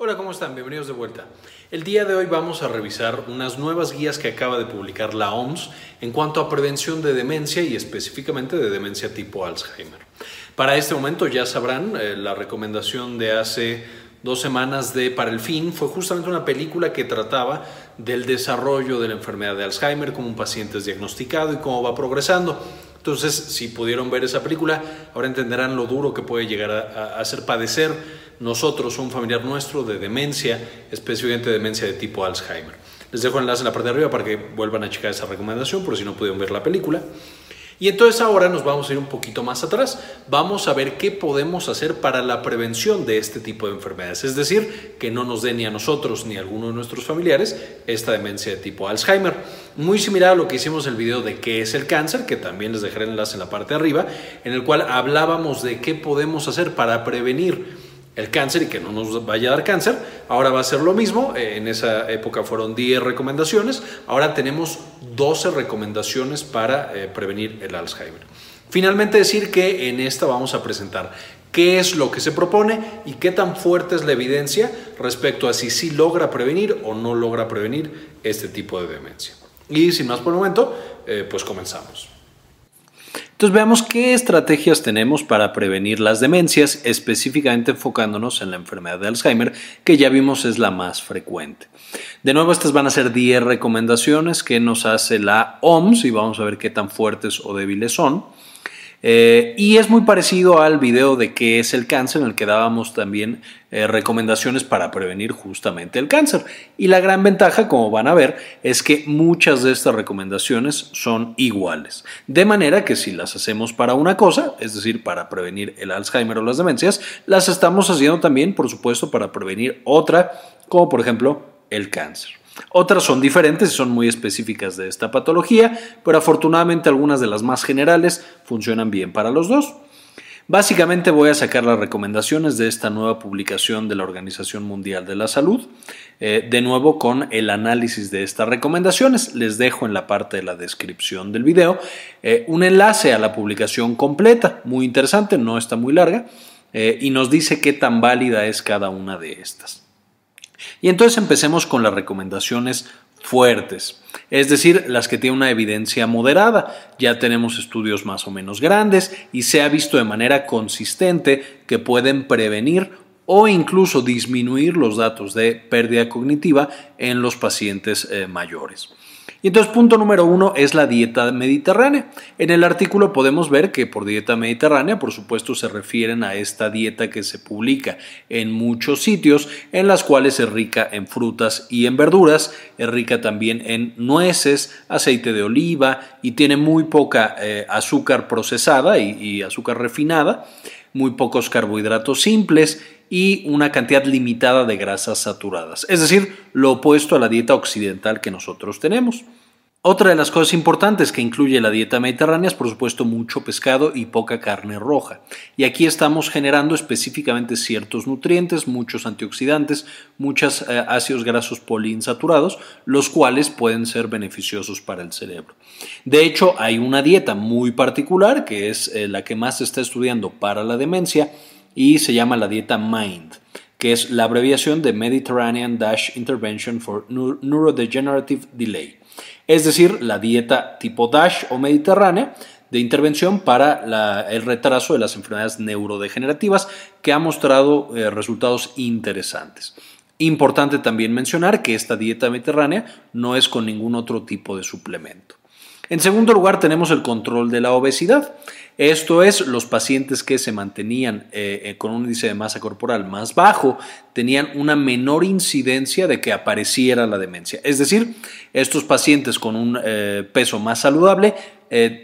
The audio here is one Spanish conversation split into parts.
Hola, ¿cómo están? Bienvenidos de vuelta. El día de hoy vamos a revisar unas nuevas guías que acaba de publicar la OMS en cuanto a prevención de demencia y específicamente de demencia tipo Alzheimer. Para este momento ya sabrán, eh, la recomendación de hace dos semanas de Para el Fin fue justamente una película que trataba del desarrollo de la enfermedad de Alzheimer, cómo un paciente es diagnosticado y cómo va progresando. Entonces, si pudieron ver esa película, ahora entenderán lo duro que puede llegar a, hacer padecer nosotros, un familiar nuestro, de demencia, específicamente demencia de tipo Alzheimer. Les dejo el enlace en la parte de arriba para que vuelvan a checar esa recomendación, por si no pudieron ver la película. Y entonces ahora nos vamos a ir un poquito más atrás. Vamos a ver qué podemos hacer para la prevención de este tipo de enfermedades. Es decir, que no nos dé ni a nosotros ni a alguno de nuestros familiares esta demencia de tipo Alzheimer. Muy similar a lo que hicimos en el video de qué es el cáncer, que también les dejaré el enlace en la parte de arriba, en el cual hablábamos de qué podemos hacer para prevenir el cáncer y que no nos vaya a dar cáncer. Ahora va a ser lo mismo. Eh, en esa época fueron 10 recomendaciones. Ahora tenemos 12 recomendaciones para eh, prevenir el Alzheimer. Finalmente decir que en esta vamos a presentar qué es lo que se propone y qué tan fuerte es la evidencia respecto a si sí logra prevenir o no logra prevenir este tipo de demencia. Y sin más por el momento, eh, pues comenzamos. Entonces veamos qué estrategias tenemos para prevenir las demencias, específicamente enfocándonos en la enfermedad de Alzheimer, que ya vimos es la más frecuente. De nuevo, estas van a ser 10 recomendaciones que nos hace la OMS y vamos a ver qué tan fuertes o débiles son. Eh, y es muy parecido al video de qué es el cáncer, en el que dábamos también eh, recomendaciones para prevenir justamente el cáncer. Y la gran ventaja, como van a ver, es que muchas de estas recomendaciones son iguales. De manera que si las hacemos para una cosa, es decir, para prevenir el Alzheimer o las demencias, las estamos haciendo también, por supuesto, para prevenir otra, como por ejemplo el cáncer. Otras son diferentes y son muy específicas de esta patología, pero afortunadamente algunas de las más generales funcionan bien para los dos. Básicamente voy a sacar las recomendaciones de esta nueva publicación de la Organización Mundial de la Salud, eh, de nuevo con el análisis de estas recomendaciones. Les dejo en la parte de la descripción del video eh, un enlace a la publicación completa, muy interesante, no está muy larga, eh, y nos dice qué tan válida es cada una de estas. Y entonces empecemos con las recomendaciones fuertes, es decir, las que tienen una evidencia moderada. Ya tenemos estudios más o menos grandes y se ha visto de manera consistente que pueden prevenir o incluso disminuir los datos de pérdida cognitiva en los pacientes eh, mayores. Y entonces, punto número uno es la dieta mediterránea. En el artículo podemos ver que por dieta mediterránea, por supuesto, se refieren a esta dieta que se publica en muchos sitios, en las cuales es rica en frutas y en verduras, es rica también en nueces, aceite de oliva y tiene muy poca eh, azúcar procesada y azúcar refinada, muy pocos carbohidratos simples y una cantidad limitada de grasas saturadas, es decir, lo opuesto a la dieta occidental que nosotros tenemos. Otra de las cosas importantes que incluye la dieta mediterránea es, por supuesto, mucho pescado y poca carne roja. Y aquí estamos generando específicamente ciertos nutrientes, muchos antioxidantes, muchos eh, ácidos grasos poliinsaturados, los cuales pueden ser beneficiosos para el cerebro. De hecho, hay una dieta muy particular, que es eh, la que más se está estudiando para la demencia, y se llama la dieta MIND, que es la abreviación de Mediterranean Dash Intervention for Neurodegenerative Delay, es decir, la dieta tipo DASH o mediterránea de intervención para el retraso de las enfermedades neurodegenerativas que ha mostrado eh, resultados interesantes. Importante también mencionar que esta dieta mediterránea no es con ningún otro tipo de suplemento. En segundo lugar, tenemos el control de la obesidad. Esto es, los pacientes que se mantenían eh, eh, con un índice de masa corporal más bajo tenían una menor incidencia de que apareciera la demencia. Es decir, estos pacientes con un eh, peso más saludable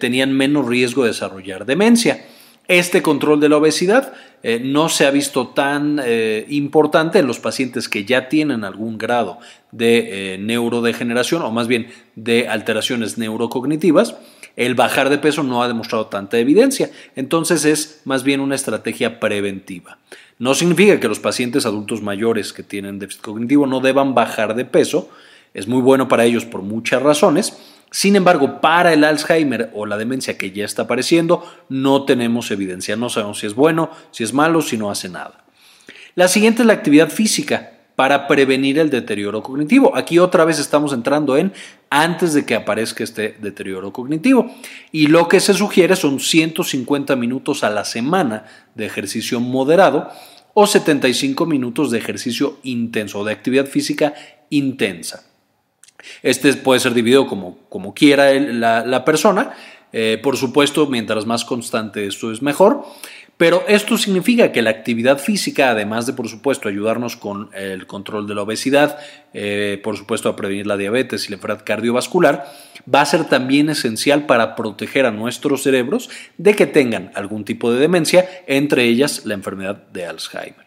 tenían menos riesgo de desarrollar demencia. Este control de la obesidad no se ha visto tan importante en los pacientes que ya tienen algún grado de neurodegeneración o más bien de alteraciones neurocognitivas. El bajar de peso no ha demostrado tanta evidencia, entonces es más bien una estrategia preventiva. No significa que los pacientes adultos mayores que tienen déficit cognitivo no deban bajar de peso, es muy bueno para ellos por muchas razones, sin embargo, para el Alzheimer o la demencia que ya está apareciendo, no tenemos evidencia. No sabemos si es bueno, si es malo, si no hace nada. La siguiente es la actividad física. Para prevenir el deterioro cognitivo. Aquí otra vez estamos entrando en antes de que aparezca este deterioro cognitivo. Y lo que se sugiere son 150 minutos a la semana de ejercicio moderado o 75 minutos de ejercicio intenso o de actividad física intensa. Este puede ser dividido como, como quiera la, persona. Eh, por supuesto, mientras más constante esto es mejor. Pero esto significa que la actividad física, además de, por supuesto, ayudarnos con el control de la obesidad, eh, por supuesto, a prevenir la diabetes y la enfermedad cardiovascular, va a ser también esencial para proteger a nuestros cerebros de que tengan algún tipo de demencia, entre ellas la enfermedad de Alzheimer.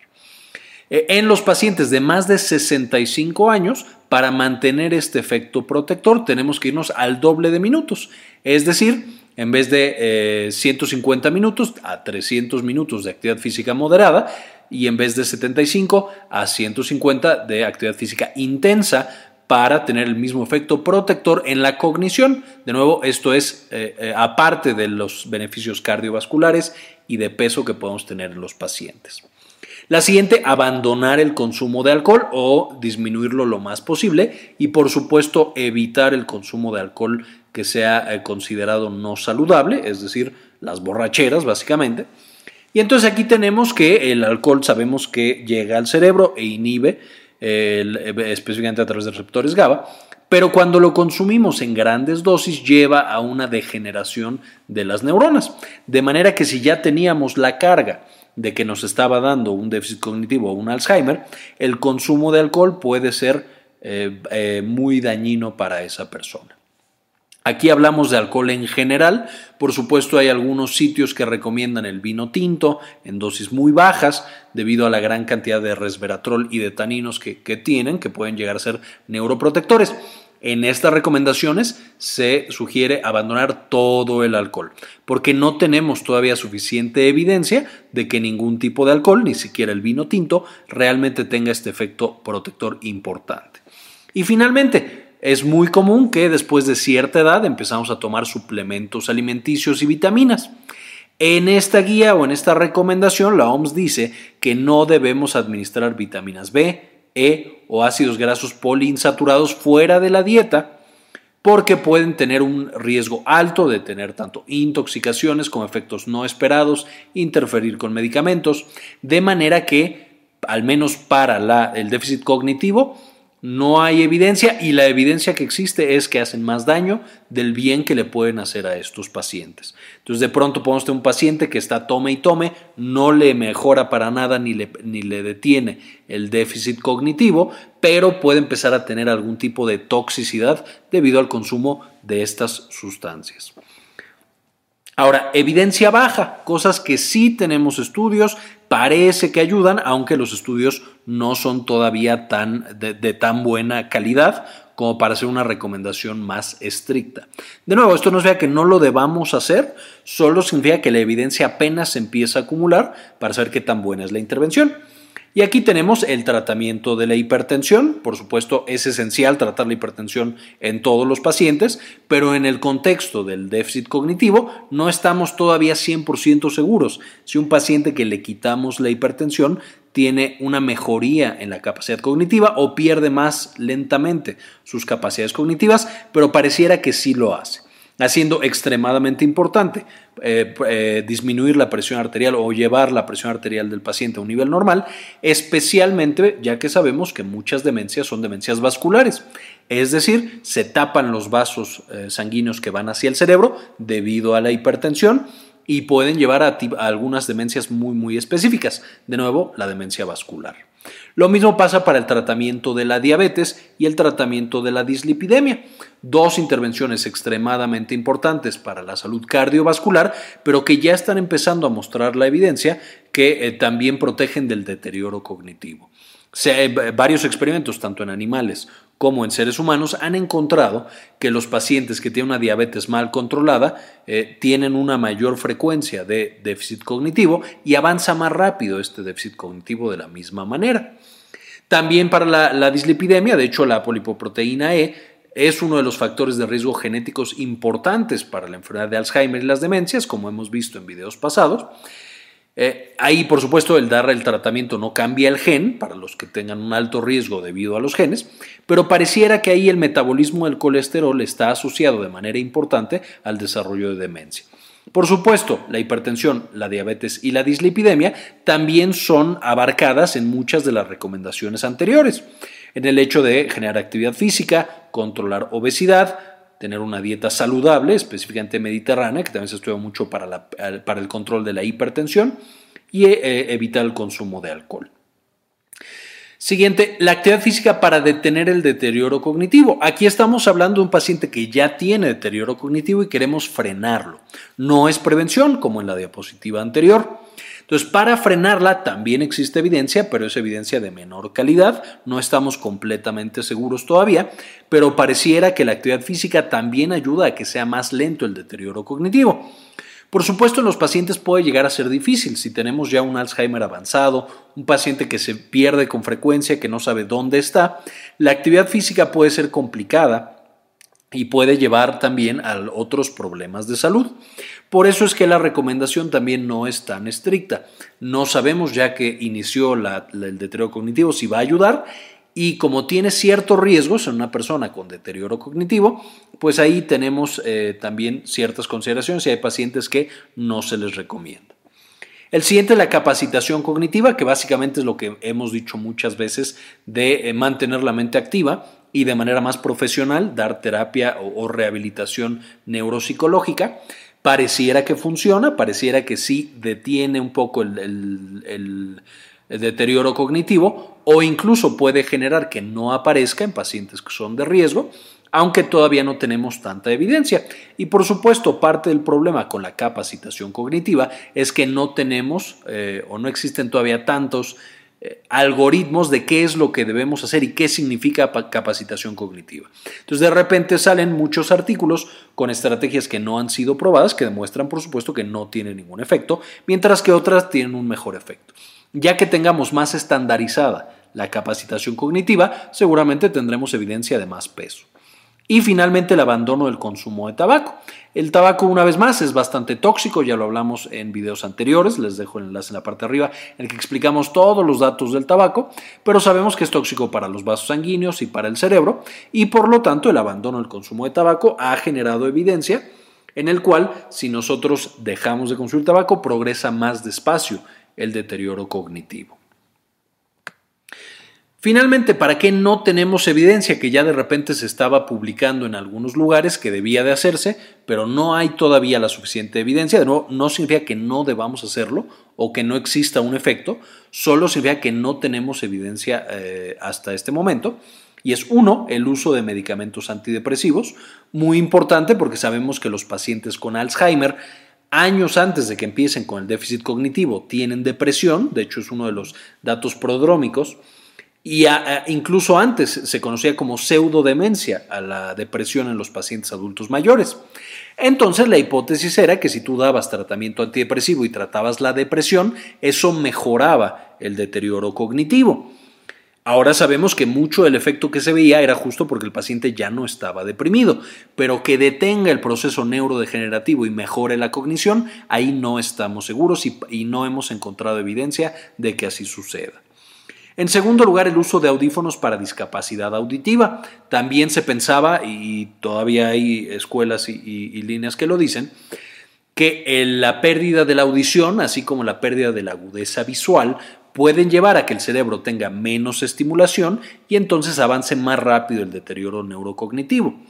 Eh, en los pacientes de más de 65 años, para mantener este efecto protector, tenemos que irnos al doble de minutos, es decir, en vez de 150 eh, minutos a 300 minutos de actividad física moderada y en vez de 75 a 150 de actividad física intensa para tener el mismo efecto protector en la cognición. De nuevo, esto es eh, aparte de los beneficios cardiovasculares y de peso que podemos tener en los pacientes. La siguiente, abandonar el consumo de alcohol o disminuirlo lo más posible y por supuesto evitar el consumo de alcohol que sea eh, considerado no saludable, es decir, las borracheras básicamente. Y entonces aquí tenemos que el alcohol sabemos que llega al cerebro e inhibe eh, específicamente a través de receptores GABA, pero cuando lo consumimos en grandes dosis lleva a una degeneración de las neuronas, de manera que si ya teníamos la carga de que nos estaba dando un déficit cognitivo o un Alzheimer, el consumo de alcohol puede ser eh, muy dañino para esa persona. Aquí hablamos de alcohol en general, por supuesto hay algunos sitios que recomiendan el vino tinto en dosis muy bajas debido a la gran cantidad de resveratrol y de taninos que, tienen, que pueden llegar a ser neuroprotectores. En estas recomendaciones se sugiere abandonar todo el alcohol, porque no tenemos todavía suficiente evidencia de que ningún tipo de alcohol, ni siquiera el vino tinto, realmente tenga este efecto protector importante. Y finalmente, es muy común que después de cierta edad empezamos a tomar suplementos alimenticios y vitaminas. En esta guía o en esta recomendación la OMS dice que no debemos administrar vitaminas B, E o ácidos grasos poliinsaturados fuera de la dieta porque pueden tener un riesgo alto de tener tanto intoxicaciones como efectos no esperados, interferir con medicamentos, de manera que, al menos para el déficit cognitivo, no hay evidencia y la evidencia que existe es que hacen más daño del bien que le pueden hacer a estos pacientes. Entonces de pronto podemos tener un paciente que está tome y tome, no le mejora para nada ni le, ni le detiene el déficit cognitivo, pero puede empezar a tener algún tipo de toxicidad debido al consumo de estas sustancias. Ahora, evidencia baja, cosas que sí tenemos estudios, parece que ayudan, aunque los estudios no son todavía tan, de, tan buena calidad como para hacer una recomendación más estricta. De nuevo, esto no significa que no lo debamos hacer, solo significa que la evidencia apenas se empieza a acumular para saber qué tan buena es la intervención. Y aquí tenemos el tratamiento de la hipertensión. Por supuesto, es esencial tratar la hipertensión en todos los pacientes, pero en el contexto del déficit cognitivo no estamos todavía 100% seguros si un paciente que le quitamos la hipertensión tiene una mejoría en la capacidad cognitiva o pierde más lentamente sus capacidades cognitivas, pero pareciera que sí lo hace haciendo extremadamente importante eh, eh, disminuir la presión arterial o llevar la presión arterial del paciente a un nivel normal, especialmente ya que sabemos que muchas demencias son demencias vasculares, es decir, se tapan los vasos eh, sanguíneos que van hacia el cerebro debido a la hipertensión y pueden llevar a algunas demencias muy muy específicas, de nuevo la demencia vascular. Lo mismo pasa para el tratamiento de la diabetes y el tratamiento de la dislipidemia, dos intervenciones extremadamente importantes para la salud cardiovascular, pero que ya están empezando a mostrar la evidencia que eh, también protegen del deterioro cognitivo. Se, varios experimentos, tanto en animales como en seres humanos, han encontrado que los pacientes que tienen una diabetes mal controlada eh, tienen una mayor frecuencia de déficit cognitivo y avanza más rápido este déficit cognitivo de la misma manera. También para la, la dislipidemia, de hecho la polipoproteína E es uno de los factores de riesgo genéticos importantes para la enfermedad de Alzheimer y las demencias, como hemos visto en videos pasados. Eh, ahí, por supuesto, el dar el tratamiento no cambia el gen para los que tengan un alto riesgo debido a los genes, pero pareciera que ahí el metabolismo del colesterol está asociado de manera importante al desarrollo de demencia. Por supuesto, la hipertensión, la diabetes y la dislipidemia también son abarcadas en muchas de las recomendaciones anteriores, en el hecho de generar actividad física, controlar obesidad, tener una dieta saludable, específicamente mediterránea, que también se estudia mucho para, para el control de la hipertensión, y eh, evitar el consumo de alcohol. Siguiente, la actividad física para detener el deterioro cognitivo. Aquí estamos hablando de un paciente que ya tiene deterioro cognitivo y queremos frenarlo. No es prevención, como en la diapositiva anterior. Entonces, para frenarla también existe evidencia, pero es evidencia de menor calidad. No estamos completamente seguros todavía, pero pareciera que la actividad física también ayuda a que sea más lento el deterioro cognitivo. Por supuesto, en los pacientes puede llegar a ser difícil. Si tenemos ya un Alzheimer avanzado, un paciente que se pierde con frecuencia, que no sabe dónde está, la actividad física puede ser complicada y puede llevar también a otros problemas de salud. Por eso es que la recomendación también no es tan estricta. No sabemos ya que inició el deterioro cognitivo si va a ayudar y como tiene ciertos riesgos en una persona con deterioro cognitivo, pues ahí tenemos eh, también ciertas consideraciones y hay pacientes que no se les recomienda. El siguiente es la capacitación cognitiva, que básicamente es lo que hemos dicho muchas veces de eh, mantener la mente activa y de manera más profesional dar terapia o, rehabilitación neuropsicológica. Pareciera que funciona, pareciera que sí detiene un poco el deterioro cognitivo o incluso puede generar que no aparezca en pacientes que son de riesgo, aunque todavía no tenemos tanta evidencia. Y por supuesto, parte del problema con la capacitación cognitiva es que no tenemos eh, o no existen todavía tantos algoritmos de qué es lo que debemos hacer y qué significa capacitación cognitiva. Entonces, de repente salen muchos artículos con estrategias que no han sido probadas, que demuestran, por supuesto, que no tienen ningún efecto, mientras que otras tienen un mejor efecto. Ya que tengamos más estandarizada la capacitación cognitiva, seguramente tendremos evidencia de más peso. Y finalmente el abandono del consumo de tabaco. El tabaco, una vez más, es bastante tóxico, ya lo hablamos en videos anteriores, les dejo el enlace en la parte de arriba en el que explicamos todos los datos del tabaco, pero sabemos que es tóxico para los vasos sanguíneos y para el cerebro, y por lo tanto el abandono del consumo de tabaco ha generado evidencia en el cual si nosotros dejamos de consumir tabaco progresa más despacio el deterioro cognitivo. Finalmente, ¿para qué no tenemos evidencia que ya de repente se estaba publicando en algunos lugares que debía de hacerse, pero no hay todavía la suficiente evidencia? De nuevo, no significa que no debamos hacerlo o que no exista un efecto, solo significa que no tenemos evidencia eh, hasta este momento. Y es uno, el uso de medicamentos antidepresivos, muy importante porque sabemos que los pacientes con Alzheimer años antes de que empiecen con el déficit cognitivo tienen depresión, de hecho es uno de los datos prodrómicos, y incluso antes se conocía como pseudodemencia a la depresión en los pacientes adultos mayores. Entonces la hipótesis era que si tú dabas tratamiento antidepresivo y tratabas la depresión, eso mejoraba el deterioro cognitivo. Ahora sabemos que mucho del efecto que se veía era justo porque el paciente ya no estaba deprimido, pero que detenga el proceso neurodegenerativo y mejore la cognición, ahí no estamos seguros y, y no hemos encontrado evidencia de que así suceda. En segundo lugar, el uso de audífonos para discapacidad auditiva. También se pensaba, y todavía hay escuelas y, líneas que lo dicen, que la pérdida de la audición, así como la pérdida de la agudeza visual, pueden llevar a que el cerebro tenga menos estimulación y entonces avance más rápido el deterioro neurocognitivo.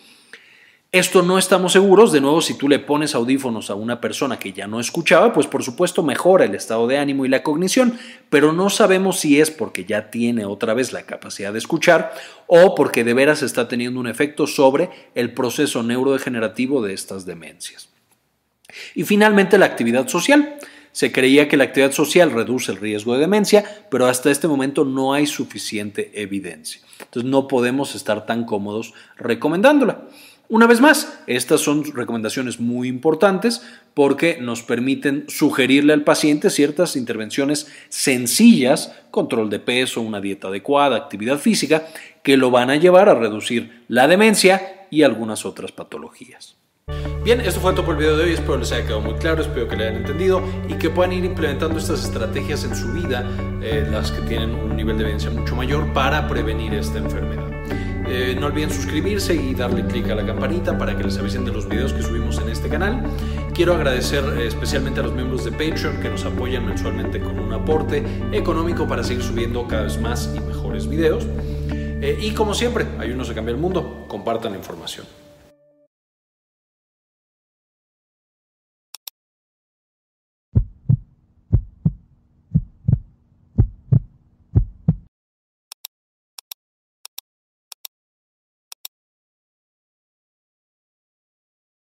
Esto no estamos seguros, de nuevo, si tú le pones audífonos a una persona que ya no escuchaba, pues por supuesto mejora el estado de ánimo y la cognición, pero no sabemos si es porque ya tiene otra vez la capacidad de escuchar o porque de veras está teniendo un efecto sobre el proceso neurodegenerativo de estas demencias. Y finalmente la actividad social. Se creía que la actividad social reduce el riesgo de demencia, pero hasta este momento no hay suficiente evidencia. Entonces no podemos estar tan cómodos recomendándola. Una vez más, estas son recomendaciones muy importantes porque nos permiten sugerirle al paciente ciertas intervenciones sencillas, control de peso, una dieta adecuada, actividad física, que lo van a llevar a reducir la demencia y algunas otras patologías. Bien, esto fue todo por el video de hoy, espero les haya quedado muy claro, espero que le hayan entendido y que puedan ir implementando estas estrategias en su vida, eh, las que tienen un nivel de evidencia mucho mayor para prevenir esta enfermedad. Eh, no olviden suscribirse y darle clic a la campanita para que les avisen de los videos que subimos en este canal. Quiero agradecer eh, especialmente a los miembros de Patreon que nos apoyan mensualmente con un aporte económico para seguir subiendo cada vez más y mejores videos. y como siempre, ayúdenos a cambiar el mundo, compartan la información.